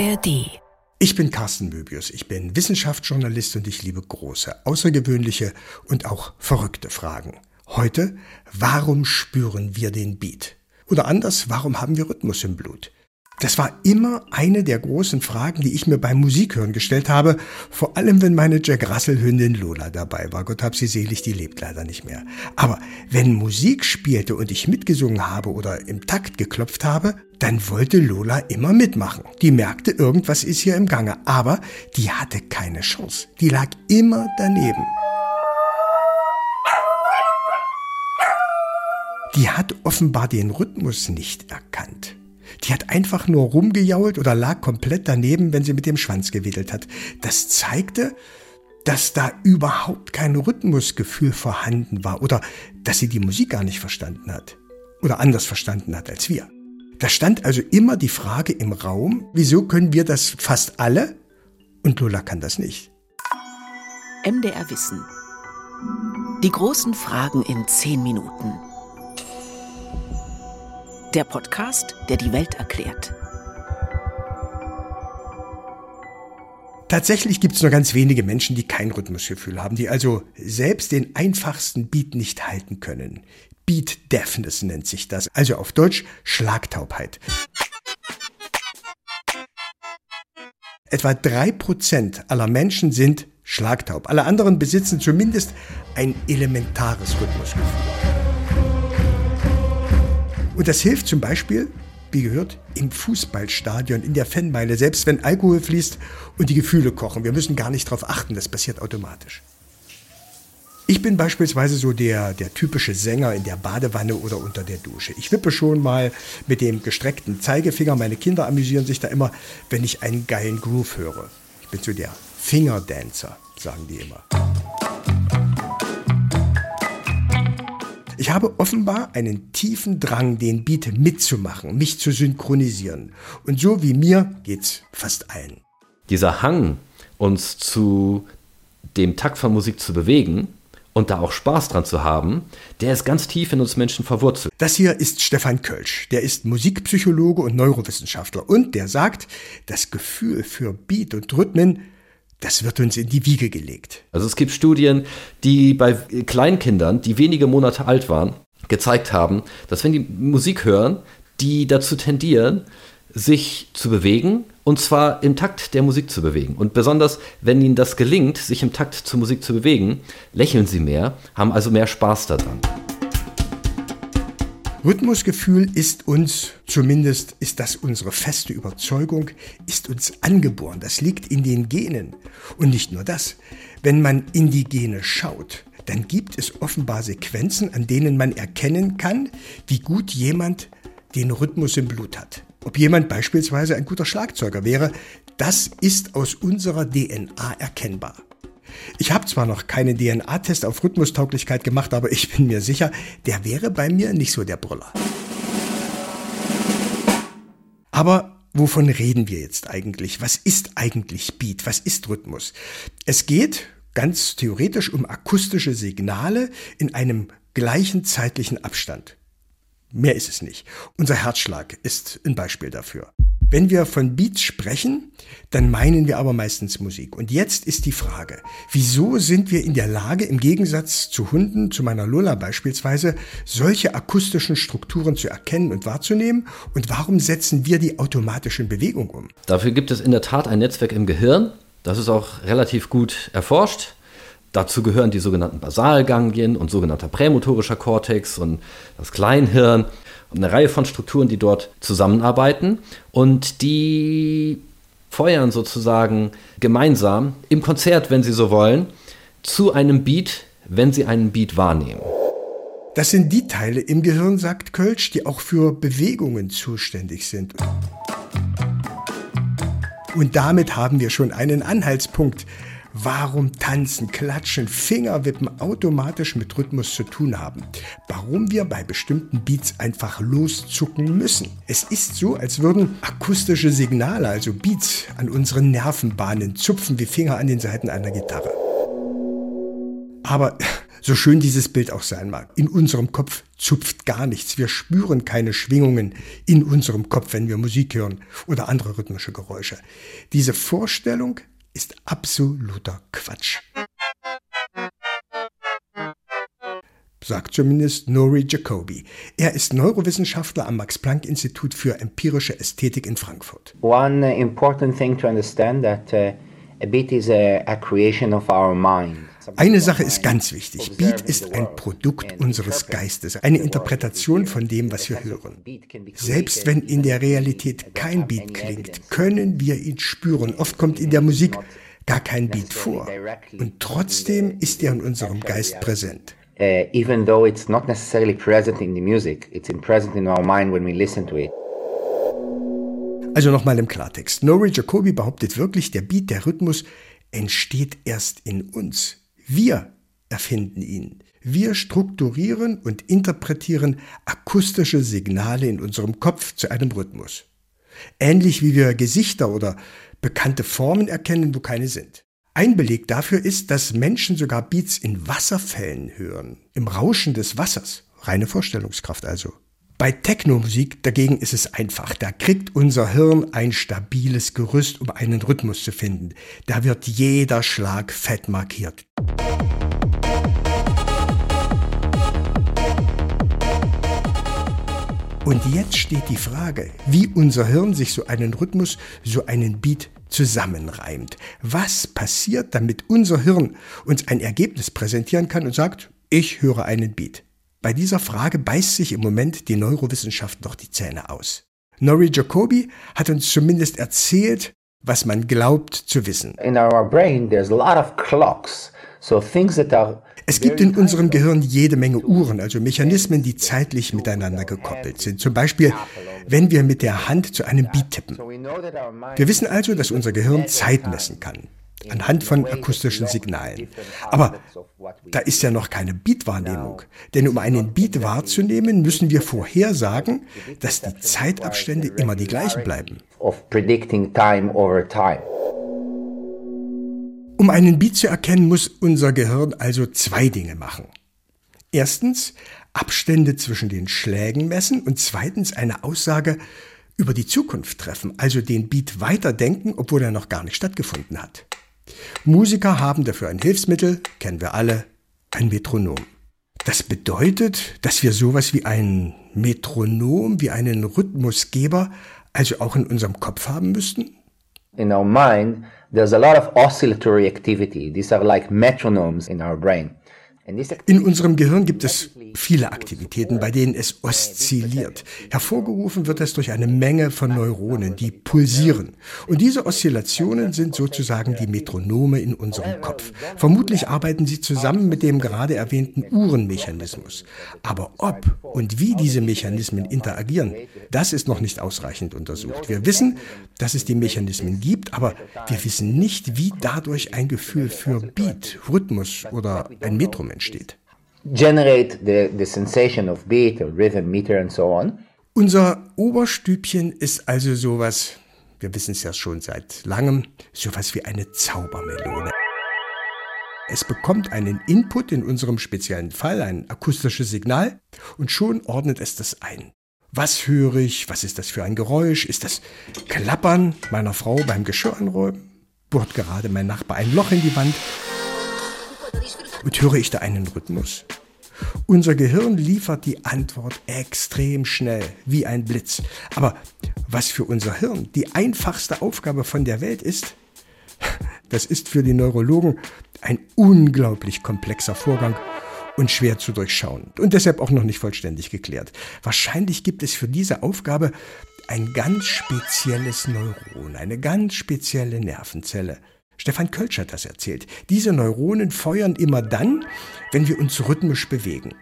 ARD. Ich bin Carsten Möbius, ich bin Wissenschaftsjournalist und ich liebe große, außergewöhnliche und auch verrückte Fragen. Heute, warum spüren wir den Beat? Oder anders, warum haben wir Rhythmus im Blut? Das war immer eine der großen Fragen, die ich mir beim Musikhören gestellt habe, vor allem wenn meine Jack Russell Hündin Lola dabei war. Gott hab sie selig, die lebt leider nicht mehr. Aber wenn Musik spielte und ich mitgesungen habe oder im Takt geklopft habe, dann wollte Lola immer mitmachen. Die merkte, irgendwas ist hier im Gange, aber die hatte keine Chance. Die lag immer daneben. Die hat offenbar den Rhythmus nicht erkannt. Die hat einfach nur rumgejault oder lag komplett daneben, wenn sie mit dem Schwanz gewedelt hat. Das zeigte, dass da überhaupt kein Rhythmusgefühl vorhanden war oder dass sie die Musik gar nicht verstanden hat oder anders verstanden hat als wir. Da stand also immer die Frage im Raum, wieso können wir das fast alle und Lola kann das nicht. MDR Wissen. Die großen Fragen in zehn Minuten. Der Podcast, der die Welt erklärt. Tatsächlich gibt es nur ganz wenige Menschen, die kein Rhythmusgefühl haben, die also selbst den einfachsten Beat nicht halten können. Beat Deafness nennt sich das, also auf Deutsch Schlagtaubheit. Etwa drei Prozent aller Menschen sind schlagtaub. Alle anderen besitzen zumindest ein elementares Rhythmusgefühl. Und das hilft zum Beispiel, wie gehört, im Fußballstadion, in der Fanmeile, selbst wenn Alkohol fließt und die Gefühle kochen. Wir müssen gar nicht darauf achten, das passiert automatisch. Ich bin beispielsweise so der, der typische Sänger in der Badewanne oder unter der Dusche. Ich wippe schon mal mit dem gestreckten Zeigefinger. Meine Kinder amüsieren sich da immer, wenn ich einen geilen Groove höre. Ich bin so der Fingerdancer, sagen die immer. Ich habe offenbar einen tiefen Drang, den Beat mitzumachen, mich zu synchronisieren. Und so wie mir geht's fast allen. Dieser Hang, uns zu dem Takt von Musik zu bewegen und da auch Spaß dran zu haben, der ist ganz tief in uns Menschen verwurzelt. Das hier ist Stefan Kölsch. Der ist Musikpsychologe und Neurowissenschaftler. Und der sagt, das Gefühl für Beat und Rhythmen das wird uns in die Wiege gelegt. Also es gibt Studien, die bei Kleinkindern, die wenige Monate alt waren, gezeigt haben, dass wenn die Musik hören, die dazu tendieren, sich zu bewegen und zwar im Takt der Musik zu bewegen. Und besonders, wenn ihnen das gelingt, sich im Takt zur Musik zu bewegen, lächeln sie mehr, haben also mehr Spaß daran. Rhythmusgefühl ist uns, zumindest ist das unsere feste Überzeugung, ist uns angeboren. Das liegt in den Genen. Und nicht nur das. Wenn man in die Gene schaut, dann gibt es offenbar Sequenzen, an denen man erkennen kann, wie gut jemand den Rhythmus im Blut hat. Ob jemand beispielsweise ein guter Schlagzeuger wäre, das ist aus unserer DNA erkennbar. Ich habe zwar noch keinen DNA-Test auf Rhythmustauglichkeit gemacht, aber ich bin mir sicher, der wäre bei mir nicht so der Brüller. Aber wovon reden wir jetzt eigentlich? Was ist eigentlich Beat? Was ist Rhythmus? Es geht ganz theoretisch um akustische Signale in einem gleichen zeitlichen Abstand. Mehr ist es nicht. Unser Herzschlag ist ein Beispiel dafür. Wenn wir von Beats sprechen, dann meinen wir aber meistens Musik. Und jetzt ist die Frage, wieso sind wir in der Lage, im Gegensatz zu Hunden, zu meiner Lola beispielsweise, solche akustischen Strukturen zu erkennen und wahrzunehmen? Und warum setzen wir die automatisch in Bewegung um? Dafür gibt es in der Tat ein Netzwerk im Gehirn. Das ist auch relativ gut erforscht. Dazu gehören die sogenannten Basalganglien und sogenannter prämotorischer Kortex und das Kleinhirn eine Reihe von Strukturen, die dort zusammenarbeiten und die feuern sozusagen gemeinsam im Konzert, wenn sie so wollen, zu einem Beat, wenn sie einen Beat wahrnehmen. Das sind die Teile im Gehirn, sagt Kölsch, die auch für Bewegungen zuständig sind. Und damit haben wir schon einen Anhaltspunkt, warum Tanzen, Klatschen, Fingerwippen automatisch mit Rhythmus zu tun haben. Warum wir bei bestimmten Beats einfach loszucken müssen. Es ist so, als würden akustische Signale, also Beats, an unseren Nervenbahnen zupfen wie Finger an den Seiten einer Gitarre. Aber So schön dieses Bild auch sein mag. In unserem Kopf zupft gar nichts. Wir spüren keine Schwingungen in unserem Kopf, wenn wir Musik hören oder andere rhythmische Geräusche. Diese Vorstellung ist absoluter Quatsch. sagt zumindest Nori Jacobi. Er ist Neurowissenschaftler am Max-Planck-Institut für empirische Ästhetik in Frankfurt. One important thing to understand that uh, a beat is a, a creation of our mind. Eine Sache ist ganz wichtig. Beat ist ein Produkt unseres Geistes, eine Interpretation von dem, was wir hören. Selbst wenn in der Realität kein Beat klingt, können wir ihn spüren. Oft kommt in der Musik gar kein Beat vor. Und trotzdem ist er in unserem Geist präsent. Even though it's not necessarily present in the music, it's present in our mind when we listen to it. Also nochmal im Klartext. Nori Jacobi behauptet wirklich, der Beat, der Rhythmus entsteht erst in uns. Wir erfinden ihn. Wir strukturieren und interpretieren akustische Signale in unserem Kopf zu einem Rhythmus. Ähnlich wie wir Gesichter oder bekannte Formen erkennen, wo keine sind. Ein Beleg dafür ist, dass Menschen sogar Beats in Wasserfällen hören, im Rauschen des Wassers. Reine Vorstellungskraft also. Bei Technomusik dagegen ist es einfach. Da kriegt unser Hirn ein stabiles Gerüst, um einen Rhythmus zu finden. Da wird jeder Schlag fett markiert. Und jetzt steht die Frage, wie unser Hirn sich so einen Rhythmus, so einen Beat zusammenreimt. Was passiert, damit unser Hirn uns ein Ergebnis präsentieren kann und sagt, ich höre einen Beat? Bei dieser Frage beißt sich im Moment die Neurowissenschaft noch die Zähne aus. Nori Jacobi hat uns zumindest erzählt, was man glaubt zu wissen. In our brain there's a lot of clocks. So things that are es gibt in unserem Gehirn jede Menge Uhren, also Mechanismen, die zeitlich miteinander gekoppelt sind. Zum Beispiel, wenn wir mit der Hand zu einem Beat tippen. Wir wissen also, dass unser Gehirn Zeit messen kann anhand von akustischen Signalen. Aber da ist ja noch keine Beat-Wahrnehmung. Denn um einen Beat wahrzunehmen, müssen wir vorhersagen, dass die Zeitabstände immer die gleichen bleiben. Um einen Beat zu erkennen, muss unser Gehirn also zwei Dinge machen. Erstens Abstände zwischen den Schlägen messen und zweitens eine Aussage über die Zukunft treffen, also den Beat weiterdenken, obwohl er noch gar nicht stattgefunden hat. Musiker haben dafür ein Hilfsmittel, kennen wir alle, ein Metronom. Das bedeutet, dass wir sowas wie ein Metronom, wie einen Rhythmusgeber, also auch in unserem Kopf haben müssten? In our mind, there's a lot of oscillatory activity. These are like metronomes in our brain. In unserem Gehirn gibt es viele Aktivitäten, bei denen es oszilliert. Hervorgerufen wird es durch eine Menge von Neuronen, die pulsieren. Und diese Oszillationen sind sozusagen die Metronome in unserem Kopf. Vermutlich arbeiten sie zusammen mit dem gerade erwähnten Uhrenmechanismus. Aber ob und wie diese Mechanismen interagieren, das ist noch nicht ausreichend untersucht. Wir wissen, dass es die Mechanismen gibt, aber wir wissen nicht, wie dadurch ein Gefühl für Beat, Rhythmus oder ein Metrum entsteht. Generate the, the sensation of beat, or rhythm, meter and so on. Unser Oberstübchen ist also sowas, wir wissen es ja schon seit langem, sowas wie eine Zaubermelone. Es bekommt einen Input, in unserem speziellen Fall ein akustisches Signal, und schon ordnet es das ein. Was höre ich? Was ist das für ein Geräusch? Ist das Klappern meiner Frau beim Geschirr anräumen? Bohrt gerade mein Nachbar ein Loch in die Wand? Und höre ich da einen Rhythmus? Unser Gehirn liefert die Antwort extrem schnell, wie ein Blitz. Aber was für unser Hirn die einfachste Aufgabe von der Welt ist, das ist für die Neurologen ein unglaublich komplexer Vorgang und schwer zu durchschauen und deshalb auch noch nicht vollständig geklärt. Wahrscheinlich gibt es für diese Aufgabe ein ganz spezielles Neuron, eine ganz spezielle Nervenzelle. Stefan Kölsch hat das erzählt. Diese Neuronen feuern immer dann, wenn wir uns rhythmisch bewegen.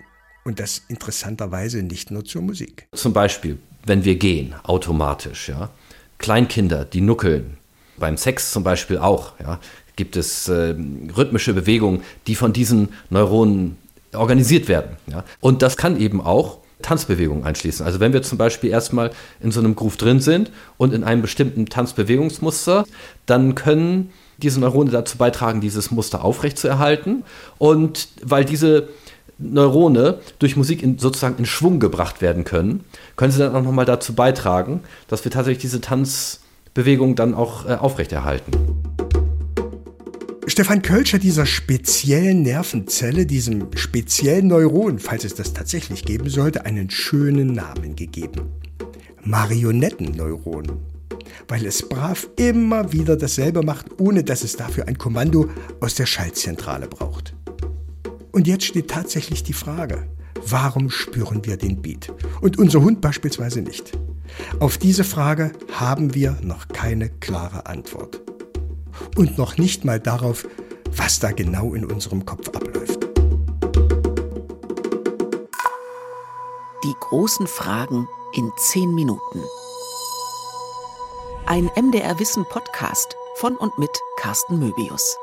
Und das interessanterweise nicht nur zur Musik. Zum Beispiel, wenn wir gehen, automatisch, ja. Kleinkinder, die nuckeln. Beim Sex zum Beispiel auch, ja. Gibt es äh, rhythmische Bewegungen, die von diesen Neuronen organisiert werden. Ja. Und das kann eben auch Tanzbewegungen einschließen. Also wenn wir zum Beispiel erstmal in so einem Groove drin sind und in einem bestimmten Tanzbewegungsmuster, dann können diese Neurone dazu beitragen, dieses Muster aufrechtzuerhalten. Und weil diese Neurone durch Musik in, sozusagen in Schwung gebracht werden können, können sie dann auch nochmal dazu beitragen, dass wir tatsächlich diese Tanzbewegung dann auch äh, aufrechterhalten. Stefan Kölsch hat dieser speziellen Nervenzelle, diesem speziellen Neuron, falls es das tatsächlich geben sollte, einen schönen Namen gegeben. Marionettenneuron. Weil es brav immer wieder dasselbe macht, ohne dass es dafür ein Kommando aus der Schaltzentrale braucht. Und jetzt steht tatsächlich die Frage, warum spüren wir den Beat? Und unser Hund beispielsweise nicht. Auf diese Frage haben wir noch keine klare Antwort. Und noch nicht mal darauf, was da genau in unserem Kopf abläuft. Die großen Fragen in zehn Minuten. Ein MDR Wissen Podcast von und mit Carsten Möbius.